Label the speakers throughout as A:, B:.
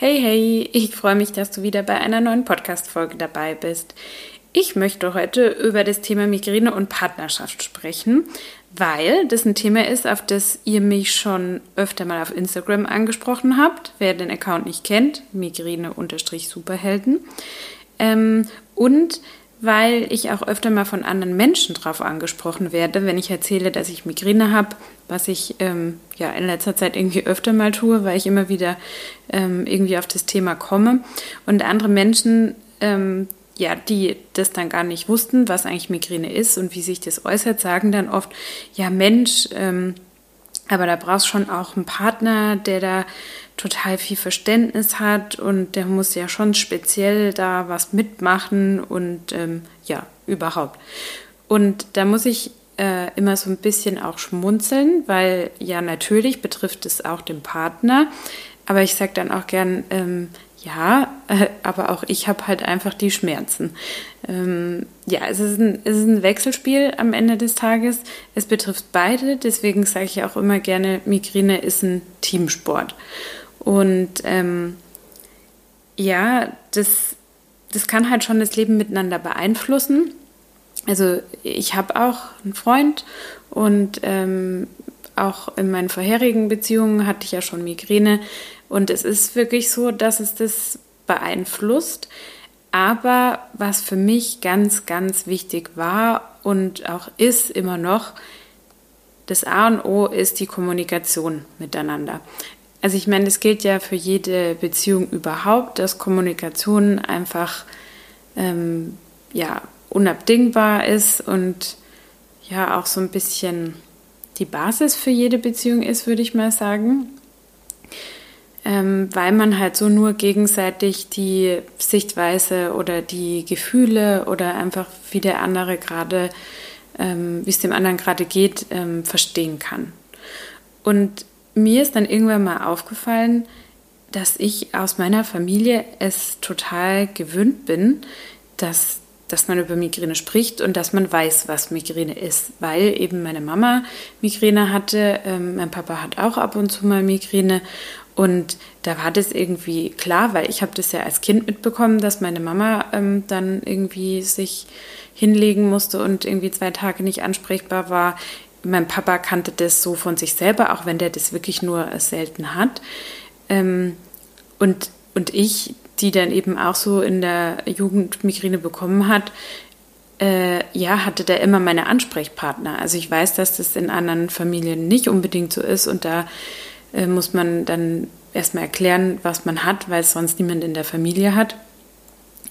A: Hey, hey, ich freue mich, dass du wieder bei einer neuen Podcast-Folge dabei bist. Ich möchte heute über das Thema Migräne und Partnerschaft sprechen, weil das ein Thema ist, auf das ihr mich schon öfter mal auf Instagram angesprochen habt. Wer den Account nicht kennt, Migräne-Superhelden. Ähm, und weil ich auch öfter mal von anderen Menschen drauf angesprochen werde, wenn ich erzähle, dass ich Migräne habe, was ich ähm, ja in letzter Zeit irgendwie öfter mal tue, weil ich immer wieder ähm, irgendwie auf das Thema komme. Und andere Menschen, ähm, ja, die das dann gar nicht wussten, was eigentlich Migräne ist und wie sich das äußert, sagen dann oft, ja Mensch, ähm, aber da brauchst schon auch einen Partner, der da total viel Verständnis hat und der muss ja schon speziell da was mitmachen und ähm, ja, überhaupt. Und da muss ich äh, immer so ein bisschen auch schmunzeln, weil ja natürlich betrifft es auch den Partner, aber ich sage dann auch gern, ähm, ja, äh, aber auch ich habe halt einfach die Schmerzen. Ähm, ja, es ist, ein, es ist ein Wechselspiel am Ende des Tages. Es betrifft beide, deswegen sage ich auch immer gerne, Migräne ist ein Teamsport. Und ähm, ja, das, das kann halt schon das Leben miteinander beeinflussen. Also ich habe auch einen Freund und ähm, auch in meinen vorherigen Beziehungen hatte ich ja schon Migräne. Und es ist wirklich so, dass es das beeinflusst. Aber was für mich ganz, ganz wichtig war und auch ist immer noch, das A und O ist die Kommunikation miteinander. Also ich meine, das gilt ja für jede Beziehung überhaupt, dass Kommunikation einfach ähm, ja, unabdingbar ist und ja auch so ein bisschen die Basis für jede Beziehung ist, würde ich mal sagen. Ähm, weil man halt so nur gegenseitig die Sichtweise oder die Gefühle oder einfach wie der andere gerade, ähm, wie es dem anderen gerade geht, ähm, verstehen kann. Und mir ist dann irgendwann mal aufgefallen, dass ich aus meiner Familie es total gewöhnt bin, dass, dass man über Migräne spricht und dass man weiß, was Migräne ist, weil eben meine Mama Migräne hatte, ähm, mein Papa hat auch ab und zu mal Migräne und da war das irgendwie klar, weil ich habe das ja als Kind mitbekommen, dass meine Mama ähm, dann irgendwie sich hinlegen musste und irgendwie zwei Tage nicht ansprechbar war mein Papa kannte das so von sich selber, auch wenn der das wirklich nur selten hat. Ähm, und, und ich, die dann eben auch so in der Jugend Migräne bekommen hat, äh, ja, hatte da immer meine Ansprechpartner. Also ich weiß, dass das in anderen Familien nicht unbedingt so ist und da äh, muss man dann erstmal erklären, was man hat, weil es sonst niemand in der Familie hat.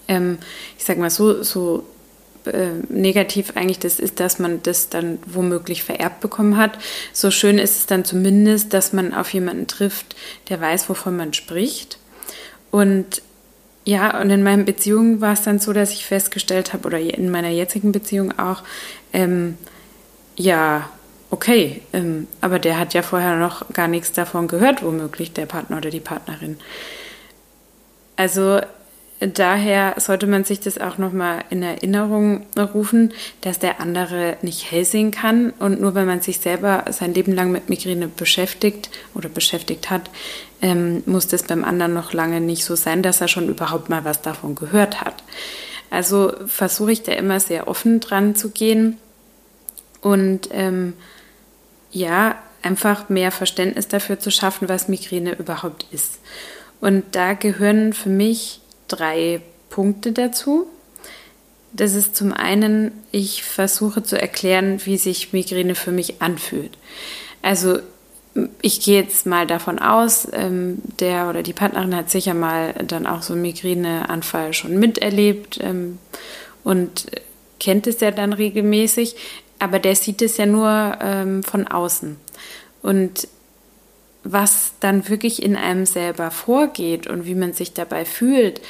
A: Ähm, ich sage mal so, so äh, negativ eigentlich das ist, dass man das dann womöglich vererbt bekommen hat. So schön ist es dann zumindest, dass man auf jemanden trifft, der weiß, wovon man spricht. Und ja, und in meinen Beziehungen war es dann so, dass ich festgestellt habe, oder in meiner jetzigen Beziehung auch, ähm, ja, okay, ähm, aber der hat ja vorher noch gar nichts davon gehört, womöglich der Partner oder die Partnerin. Also daher sollte man sich das auch nochmal in Erinnerung rufen, dass der andere nicht hell sehen kann. Und nur wenn man sich selber sein Leben lang mit Migräne beschäftigt oder beschäftigt hat, ähm, muss das beim anderen noch lange nicht so sein, dass er schon überhaupt mal was davon gehört hat. Also versuche ich da immer sehr offen dran zu gehen und ähm, ja, einfach mehr Verständnis dafür zu schaffen, was Migräne überhaupt ist. Und da gehören für mich drei Punkte dazu. Das ist zum einen, ich versuche zu erklären, wie sich Migräne für mich anfühlt. Also ich gehe jetzt mal davon aus, ähm, der oder die Partnerin hat sicher mal dann auch so einen Migräneanfall schon miterlebt ähm, und kennt es ja dann regelmäßig, aber der sieht es ja nur ähm, von außen. Und was dann wirklich in einem selber vorgeht und wie man sich dabei fühlt,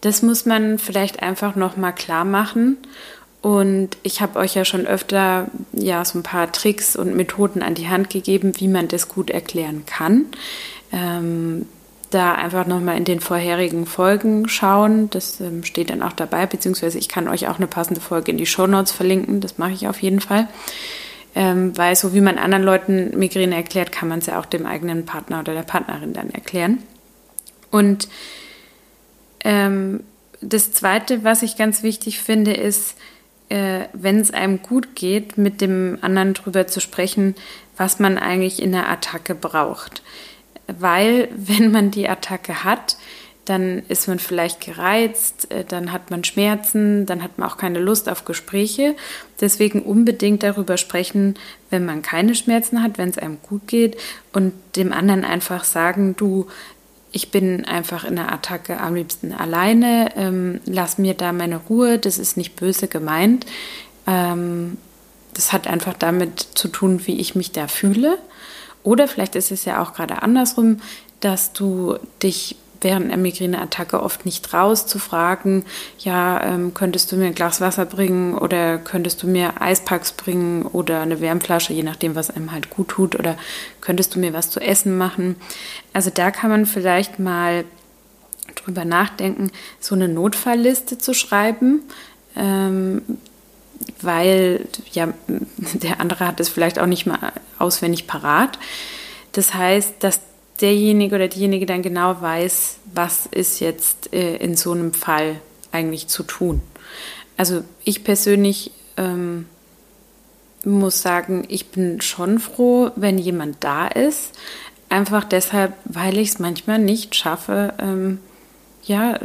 A: das muss man vielleicht einfach noch mal klar machen. Und ich habe euch ja schon öfter ja so ein paar Tricks und Methoden an die Hand gegeben, wie man das gut erklären kann. Ähm, da einfach noch mal in den vorherigen Folgen schauen. Das ähm, steht dann auch dabei, beziehungsweise ich kann euch auch eine passende Folge in die Show Notes verlinken. Das mache ich auf jeden Fall ähm, weil so wie man anderen Leuten Migräne erklärt, kann man es ja auch dem eigenen Partner oder der Partnerin dann erklären. Und ähm, das Zweite, was ich ganz wichtig finde, ist, äh, wenn es einem gut geht, mit dem anderen drüber zu sprechen, was man eigentlich in der Attacke braucht. Weil, wenn man die Attacke hat, dann ist man vielleicht gereizt, äh, dann hat man Schmerzen, dann hat man auch keine Lust auf Gespräche. Deswegen unbedingt darüber sprechen, wenn man keine Schmerzen hat, wenn es einem gut geht und dem anderen einfach sagen, du, ich bin einfach in der Attacke am liebsten alleine, ähm, lass mir da meine Ruhe, das ist nicht böse gemeint. Ähm, das hat einfach damit zu tun, wie ich mich da fühle. Oder vielleicht ist es ja auch gerade andersrum, dass du dich während einer Migräneattacke oft nicht raus zu fragen, ja, ähm, könntest du mir ein Glas Wasser bringen oder könntest du mir Eispacks bringen oder eine Wärmflasche, je nachdem, was einem halt gut tut oder könntest du mir was zu essen machen. Also da kann man vielleicht mal drüber nachdenken, so eine Notfallliste zu schreiben, ähm, weil ja, der andere hat es vielleicht auch nicht mal auswendig parat. Das heißt, dass derjenige oder diejenige dann genau weiß, was ist jetzt äh, in so einem Fall eigentlich zu tun. Also ich persönlich ähm, muss sagen, ich bin schon froh, wenn jemand da ist. Einfach deshalb, weil ich es manchmal nicht schaffe, ähm, ja,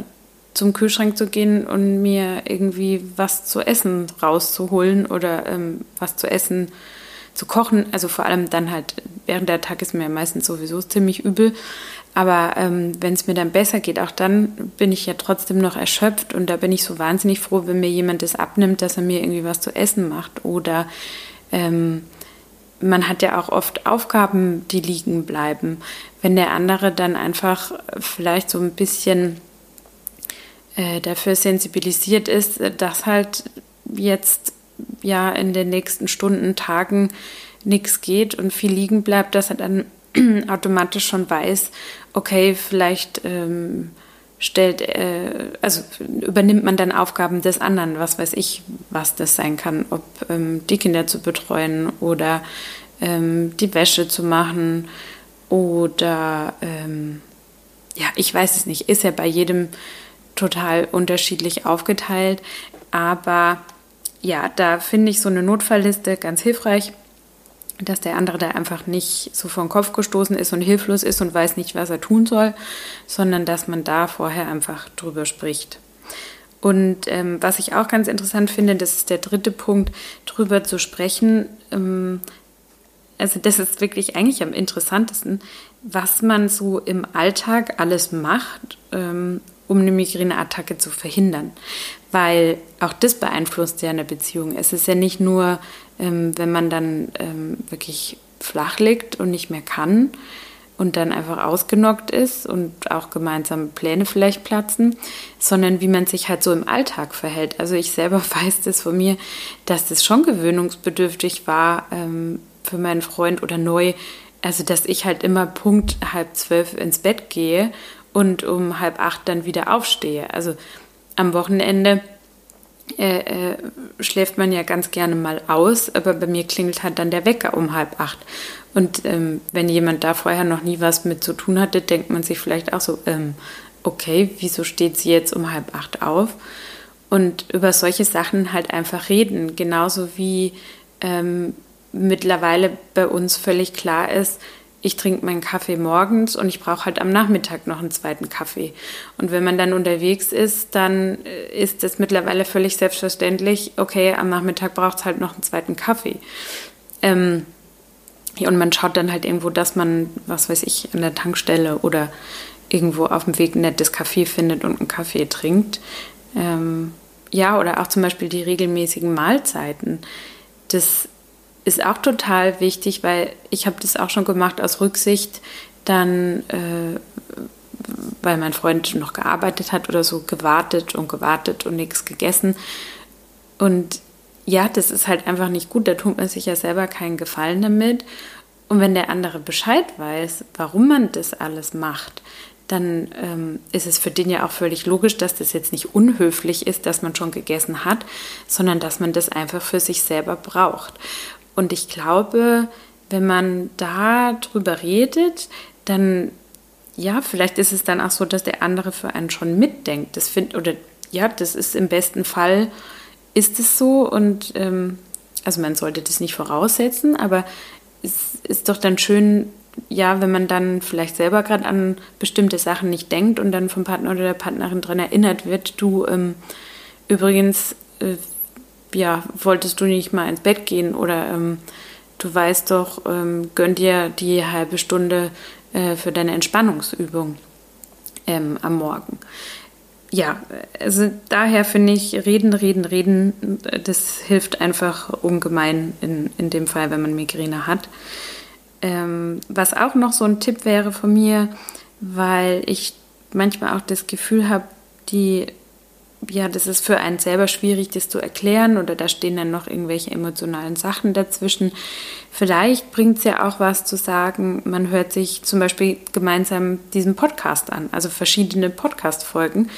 A: zum Kühlschrank zu gehen und mir irgendwie was zu essen rauszuholen oder ähm, was zu essen zu kochen. Also vor allem dann halt während der Tag ist mir meistens sowieso ziemlich übel. Aber ähm, wenn es mir dann besser geht, auch dann bin ich ja trotzdem noch erschöpft und da bin ich so wahnsinnig froh, wenn mir jemand das abnimmt, dass er mir irgendwie was zu essen macht. Oder ähm, man hat ja auch oft Aufgaben, die liegen bleiben. Wenn der andere dann einfach vielleicht so ein bisschen äh, dafür sensibilisiert ist, dass halt jetzt ja in den nächsten Stunden, Tagen nichts geht und viel liegen bleibt, dass er dann automatisch schon weiß, okay, vielleicht ähm, stellt, äh, also übernimmt man dann Aufgaben des anderen, was weiß ich, was das sein kann, ob ähm, die Kinder zu betreuen oder ähm, die Wäsche zu machen oder ähm, ja, ich weiß es nicht, ist ja bei jedem total unterschiedlich aufgeteilt, aber ja, da finde ich so eine Notfallliste ganz hilfreich, dass der andere da einfach nicht so vor den Kopf gestoßen ist und hilflos ist und weiß nicht, was er tun soll, sondern dass man da vorher einfach drüber spricht. Und ähm, was ich auch ganz interessant finde, das ist der dritte Punkt, drüber zu sprechen. Ähm, also das ist wirklich eigentlich am interessantesten, was man so im Alltag alles macht, ähm, um eine Migräneattacke zu verhindern. Weil auch das beeinflusst ja eine Beziehung. Es ist ja nicht nur, ähm, wenn man dann ähm, wirklich flach liegt und nicht mehr kann und dann einfach ausgenockt ist und auch gemeinsam Pläne vielleicht platzen, sondern wie man sich halt so im Alltag verhält. Also ich selber weiß das von mir, dass das schon gewöhnungsbedürftig war ähm, für meinen Freund oder neu. Also dass ich halt immer Punkt halb zwölf ins Bett gehe und um halb acht dann wieder aufstehe. Also am Wochenende äh, äh, schläft man ja ganz gerne mal aus, aber bei mir klingelt halt dann der Wecker um halb acht. Und ähm, wenn jemand da vorher noch nie was mit zu tun hatte, denkt man sich vielleicht auch so, ähm, okay, wieso steht sie jetzt um halb acht auf? Und über solche Sachen halt einfach reden, genauso wie ähm, mittlerweile bei uns völlig klar ist, ich trinke meinen Kaffee morgens und ich brauche halt am Nachmittag noch einen zweiten Kaffee. Und wenn man dann unterwegs ist, dann äh, ist es mittlerweile völlig selbstverständlich, okay, am Nachmittag braucht es halt noch einen zweiten Kaffee. Ähm, und man schaut dann halt irgendwo, dass man, was weiß ich, an der Tankstelle oder irgendwo auf dem Weg ein nettes Kaffee findet und einen Kaffee trinkt. Ähm, ja, oder auch zum Beispiel die regelmäßigen Mahlzeiten. Das ist auch total wichtig, weil ich habe das auch schon gemacht aus Rücksicht, dann, äh, weil mein Freund noch gearbeitet hat oder so, gewartet und gewartet und nichts gegessen. Und ja, das ist halt einfach nicht gut. Da tut man sich ja selber keinen Gefallen damit. Und wenn der andere Bescheid weiß, warum man das alles macht, dann ähm, ist es für den ja auch völlig logisch, dass das jetzt nicht unhöflich ist, dass man schon gegessen hat, sondern dass man das einfach für sich selber braucht. Und ich glaube, wenn man da drüber redet, dann ja, vielleicht ist es dann auch so, dass der andere für einen schon mitdenkt. Das find, oder ja, das ist im besten Fall ist es so und ähm, also man sollte das nicht voraussetzen, aber es ist doch dann schön, ja, wenn man dann vielleicht selber gerade an bestimmte Sachen nicht denkt und dann vom Partner oder der Partnerin daran erinnert wird, du ähm, übrigens, äh, ja, wolltest du nicht mal ins Bett gehen oder ähm, du weißt doch, ähm, gönn dir die halbe Stunde äh, für deine Entspannungsübung ähm, am Morgen. Ja, also daher finde ich, reden, reden, reden, das hilft einfach ungemein in, in dem Fall, wenn man Migräne hat. Ähm, was auch noch so ein Tipp wäre von mir, weil ich manchmal auch das Gefühl habe, die ja, das ist für einen selber schwierig, das zu erklären oder da stehen dann noch irgendwelche emotionalen Sachen dazwischen. Vielleicht bringt es ja auch was zu sagen, man hört sich zum Beispiel gemeinsam diesen Podcast an, also verschiedene Podcast-Folgen.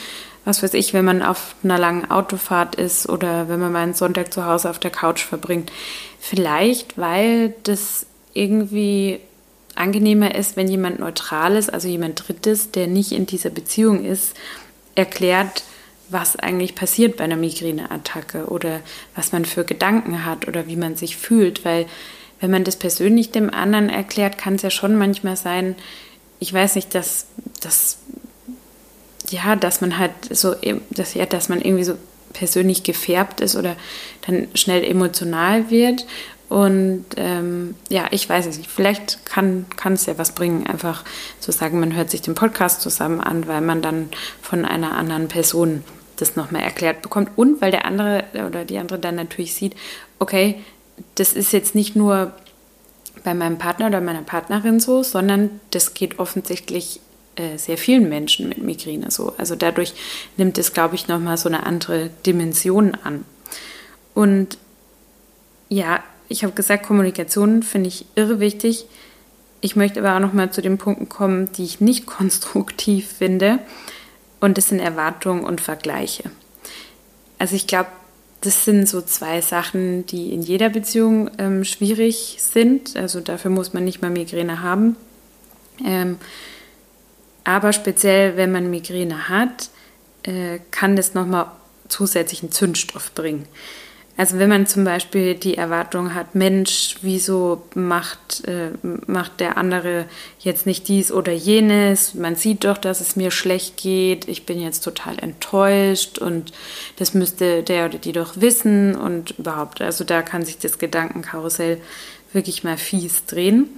A: Was weiß ich, wenn man auf einer langen Autofahrt ist oder wenn man mal einen Sonntag zu Hause auf der Couch verbringt. Vielleicht, weil das irgendwie angenehmer ist, wenn jemand Neutrales, also jemand Drittes, der nicht in dieser Beziehung ist, erklärt, was eigentlich passiert bei einer Migräneattacke oder was man für Gedanken hat oder wie man sich fühlt. Weil wenn man das persönlich dem anderen erklärt, kann es ja schon manchmal sein, ich weiß nicht, dass, dass ja, dass man halt so, dass, ja, dass man irgendwie so persönlich gefärbt ist oder dann schnell emotional wird. Und ähm, ja, ich weiß es nicht. Vielleicht kann, kann es ja was bringen, einfach zu sagen, man hört sich den Podcast zusammen an, weil man dann von einer anderen Person das nochmal erklärt bekommt und weil der andere oder die andere dann natürlich sieht, okay, das ist jetzt nicht nur bei meinem Partner oder meiner Partnerin so, sondern das geht offensichtlich äh, sehr vielen Menschen mit Migräne so. Also dadurch nimmt es, glaube ich, nochmal so eine andere Dimension an. Und ja, ich habe gesagt, Kommunikation finde ich irre wichtig. Ich möchte aber auch nochmal zu den Punkten kommen, die ich nicht konstruktiv finde. Und das sind Erwartungen und Vergleiche. Also ich glaube, das sind so zwei Sachen, die in jeder Beziehung ähm, schwierig sind. Also dafür muss man nicht mal Migräne haben. Ähm, aber speziell, wenn man Migräne hat, äh, kann das nochmal zusätzlichen Zündstoff bringen. Also wenn man zum Beispiel die Erwartung hat, Mensch, wieso macht, äh, macht der andere jetzt nicht dies oder jenes? Man sieht doch, dass es mir schlecht geht. Ich bin jetzt total enttäuscht und das müsste der oder die doch wissen und überhaupt. Also da kann sich das Gedankenkarussell wirklich mal fies drehen.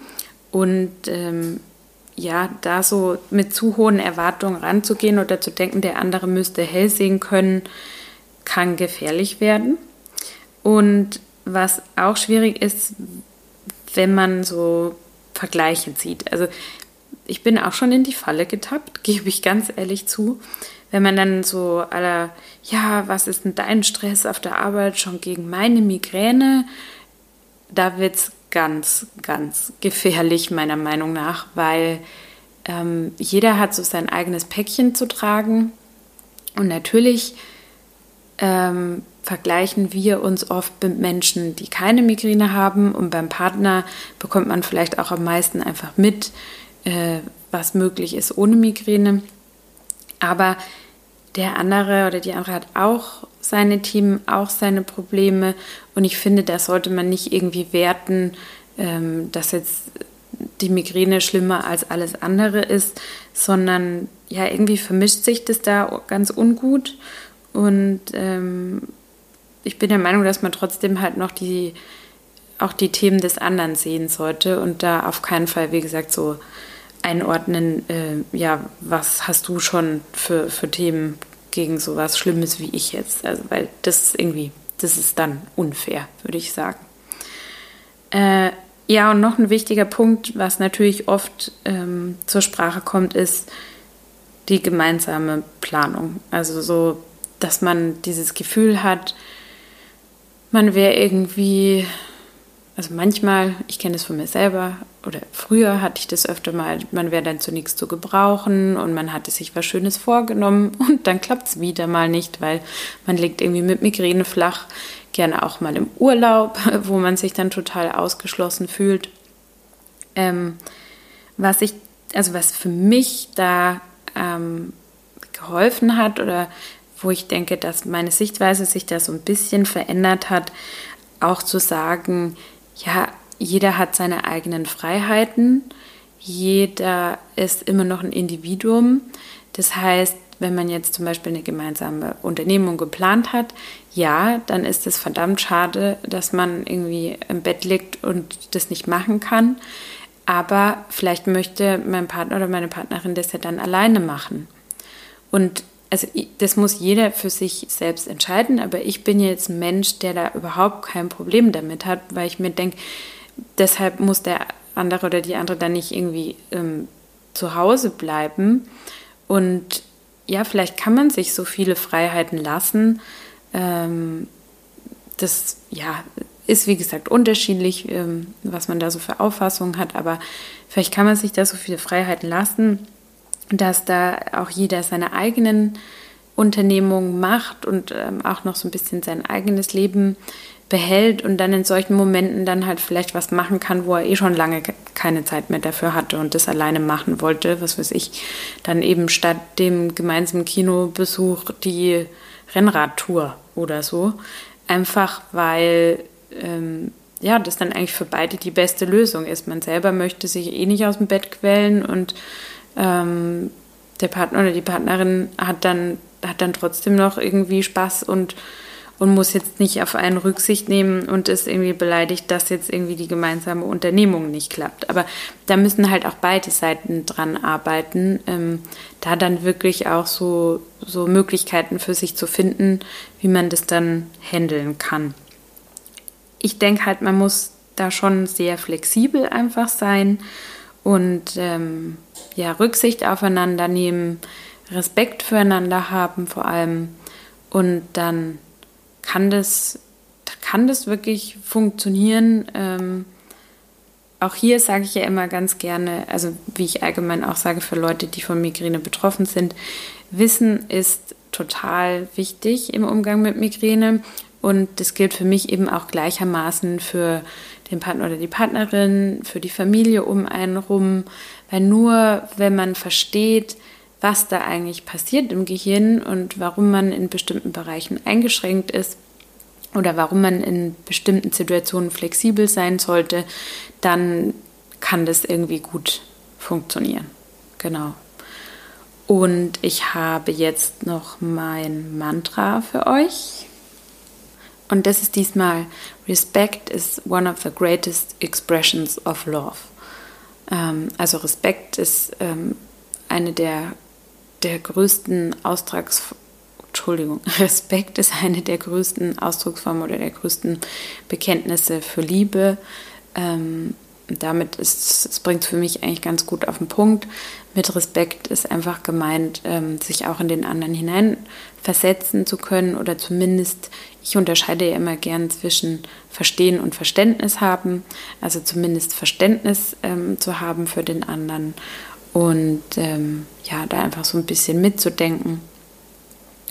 A: Und ähm, ja, da so mit zu hohen Erwartungen ranzugehen oder zu denken, der andere müsste hell sehen können, kann gefährlich werden. Und was auch schwierig ist, wenn man so Vergleiche zieht. Also ich bin auch schon in die Falle getappt, gebe ich ganz ehrlich zu. Wenn man dann so aller, ja, was ist denn dein Stress auf der Arbeit schon gegen meine Migräne? Da wird es ganz, ganz gefährlich, meiner Meinung nach, weil ähm, jeder hat so sein eigenes Päckchen zu tragen. Und natürlich ähm, vergleichen wir uns oft mit Menschen, die keine Migräne haben. Und beim Partner bekommt man vielleicht auch am meisten einfach mit, äh, was möglich ist ohne Migräne. Aber der andere oder die andere hat auch seine Themen, auch seine Probleme. Und ich finde, da sollte man nicht irgendwie werten, ähm, dass jetzt die Migräne schlimmer als alles andere ist, sondern ja, irgendwie vermischt sich das da ganz ungut. Und ähm, ich bin der Meinung, dass man trotzdem halt noch die, auch die Themen des anderen sehen sollte und da auf keinen Fall, wie gesagt, so einordnen, äh, ja, was hast du schon für, für Themen gegen sowas Schlimmes wie ich jetzt? Also, weil das irgendwie, das ist dann unfair, würde ich sagen. Äh, ja, und noch ein wichtiger Punkt, was natürlich oft ähm, zur Sprache kommt, ist die gemeinsame Planung. Also so, dass man dieses Gefühl hat, man wäre irgendwie, also manchmal, ich kenne das von mir selber, oder früher hatte ich das öfter mal, man wäre dann zunächst zu gebrauchen und man hatte sich was Schönes vorgenommen und dann klappt es wieder mal nicht, weil man liegt irgendwie mit Migräne flach, gerne auch mal im Urlaub, wo man sich dann total ausgeschlossen fühlt. Ähm, was ich also was für mich da ähm, geholfen hat oder wo ich denke, dass meine Sichtweise sich da so ein bisschen verändert hat, auch zu sagen, ja, jeder hat seine eigenen Freiheiten, jeder ist immer noch ein Individuum. Das heißt, wenn man jetzt zum Beispiel eine gemeinsame Unternehmung geplant hat, ja, dann ist es verdammt schade, dass man irgendwie im Bett liegt und das nicht machen kann. Aber vielleicht möchte mein Partner oder meine Partnerin das ja dann alleine machen. Und also das muss jeder für sich selbst entscheiden, aber ich bin jetzt ein Mensch, der da überhaupt kein Problem damit hat, weil ich mir denke, deshalb muss der andere oder die andere dann nicht irgendwie ähm, zu Hause bleiben. Und ja, vielleicht kann man sich so viele Freiheiten lassen. Ähm, das ja, ist wie gesagt unterschiedlich, ähm, was man da so für Auffassungen hat, aber vielleicht kann man sich da so viele Freiheiten lassen dass da auch jeder seine eigenen Unternehmungen macht und ähm, auch noch so ein bisschen sein eigenes Leben behält und dann in solchen Momenten dann halt vielleicht was machen kann, wo er eh schon lange keine Zeit mehr dafür hatte und das alleine machen wollte, was weiß ich, dann eben statt dem gemeinsamen Kinobesuch die Rennradtour oder so. Einfach weil ähm, ja, das dann eigentlich für beide die beste Lösung ist. Man selber möchte sich eh nicht aus dem Bett quälen und ähm, der Partner oder die Partnerin hat dann, hat dann trotzdem noch irgendwie Spaß und, und muss jetzt nicht auf einen Rücksicht nehmen und ist irgendwie beleidigt, dass jetzt irgendwie die gemeinsame Unternehmung nicht klappt. Aber da müssen halt auch beide Seiten dran arbeiten, ähm, da dann wirklich auch so, so Möglichkeiten für sich zu finden, wie man das dann handeln kann. Ich denke halt, man muss da schon sehr flexibel einfach sein und ähm, ja, Rücksicht aufeinander nehmen, Respekt füreinander haben vor allem und dann kann das, kann das wirklich funktionieren. Ähm, auch hier sage ich ja immer ganz gerne, also wie ich allgemein auch sage für Leute, die von Migräne betroffen sind, Wissen ist total wichtig im Umgang mit Migräne und das gilt für mich eben auch gleichermaßen für den Partner oder die Partnerin, für die Familie um einen rum. Weil nur wenn man versteht, was da eigentlich passiert im Gehirn und warum man in bestimmten Bereichen eingeschränkt ist oder warum man in bestimmten Situationen flexibel sein sollte, dann kann das irgendwie gut funktionieren. Genau. Und ich habe jetzt noch mein Mantra für euch. Und das ist diesmal Respect is one of the greatest expressions of love. Ähm, also Respekt ist ähm, eine der, der größten Austrags Entschuldigung, Respekt ist eine der größten Ausdrucksformen oder der größten Bekenntnisse für Liebe. Ähm, damit ist es bringt für mich eigentlich ganz gut auf den Punkt. Mit Respekt ist einfach gemeint, ähm, sich auch in den anderen hineinversetzen zu können oder zumindest, ich unterscheide ja immer gern zwischen Verstehen und Verständnis haben, also zumindest Verständnis ähm, zu haben für den anderen und ähm, ja, da einfach so ein bisschen mitzudenken.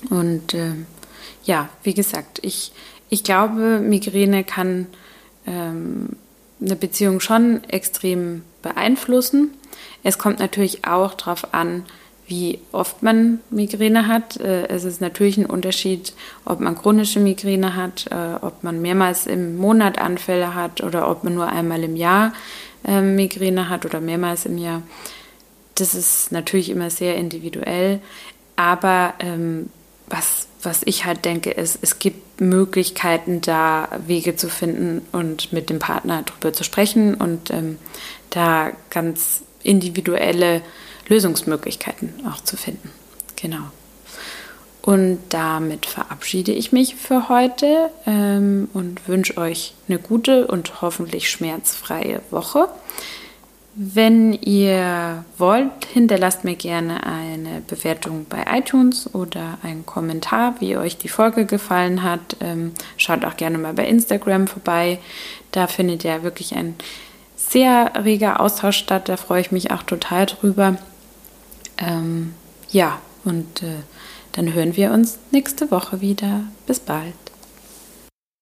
A: Und ähm, ja, wie gesagt, ich, ich glaube, Migräne kann ähm, eine Beziehung schon extrem beeinflussen. Es kommt natürlich auch darauf an, wie oft man Migräne hat. Äh, es ist natürlich ein Unterschied, ob man chronische Migräne hat, äh, ob man mehrmals im Monat Anfälle hat oder ob man nur einmal im Jahr ähm, Migräne hat oder mehrmals im Jahr. Das ist natürlich immer sehr individuell. Aber ähm, was, was ich halt denke, ist, es gibt Möglichkeiten, da Wege zu finden und mit dem Partner darüber zu sprechen und ähm, da ganz individuelle Lösungsmöglichkeiten auch zu finden. Genau. Und damit verabschiede ich mich für heute ähm, und wünsche euch eine gute und hoffentlich schmerzfreie Woche. Wenn ihr wollt, hinterlasst mir gerne eine Bewertung bei iTunes oder einen Kommentar, wie euch die Folge gefallen hat. Ähm, schaut auch gerne mal bei Instagram vorbei. Da findet ihr wirklich ein sehr reger Austausch statt. Da freue ich mich auch total drüber. Ähm, ja, und äh, dann hören wir uns nächste Woche wieder. Bis bald.